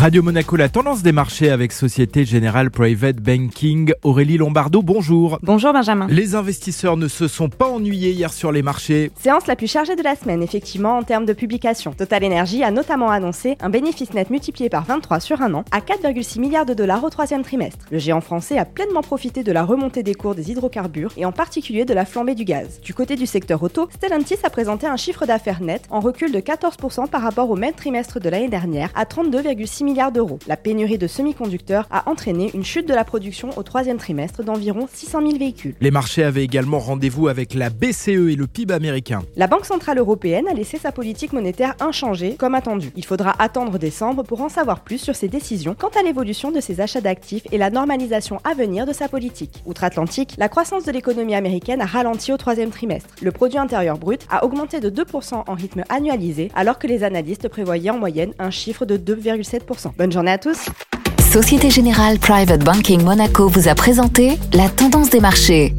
Radio Monaco, la tendance des marchés avec Société Générale Private Banking. Aurélie Lombardo, bonjour. Bonjour Benjamin. Les investisseurs ne se sont pas ennuyés hier sur les marchés. Séance la plus chargée de la semaine, effectivement, en termes de publication. Total Energy a notamment annoncé un bénéfice net multiplié par 23 sur un an à 4,6 milliards de dollars au troisième trimestre. Le géant français a pleinement profité de la remontée des cours des hydrocarbures et en particulier de la flambée du gaz. Du côté du secteur auto, Stellantis a présenté un chiffre d'affaires net en recul de 14% par rapport au même trimestre de l'année dernière à 32,6 milliards d'euros. La pénurie de semi-conducteurs a entraîné une chute de la production au troisième trimestre d'environ 600 000 véhicules. Les marchés avaient également rendez-vous avec la BCE et le PIB américain. La Banque Centrale Européenne a laissé sa politique monétaire inchangée, comme attendu. Il faudra attendre décembre pour en savoir plus sur ses décisions quant à l'évolution de ses achats d'actifs et la normalisation à venir de sa politique. Outre-Atlantique, la croissance de l'économie américaine a ralenti au troisième trimestre. Le produit intérieur brut a augmenté de 2% en rythme annualisé, alors que les analystes prévoyaient en moyenne un chiffre de 2,7%. Bonne journée à tous. Société Générale Private Banking Monaco vous a présenté la tendance des marchés.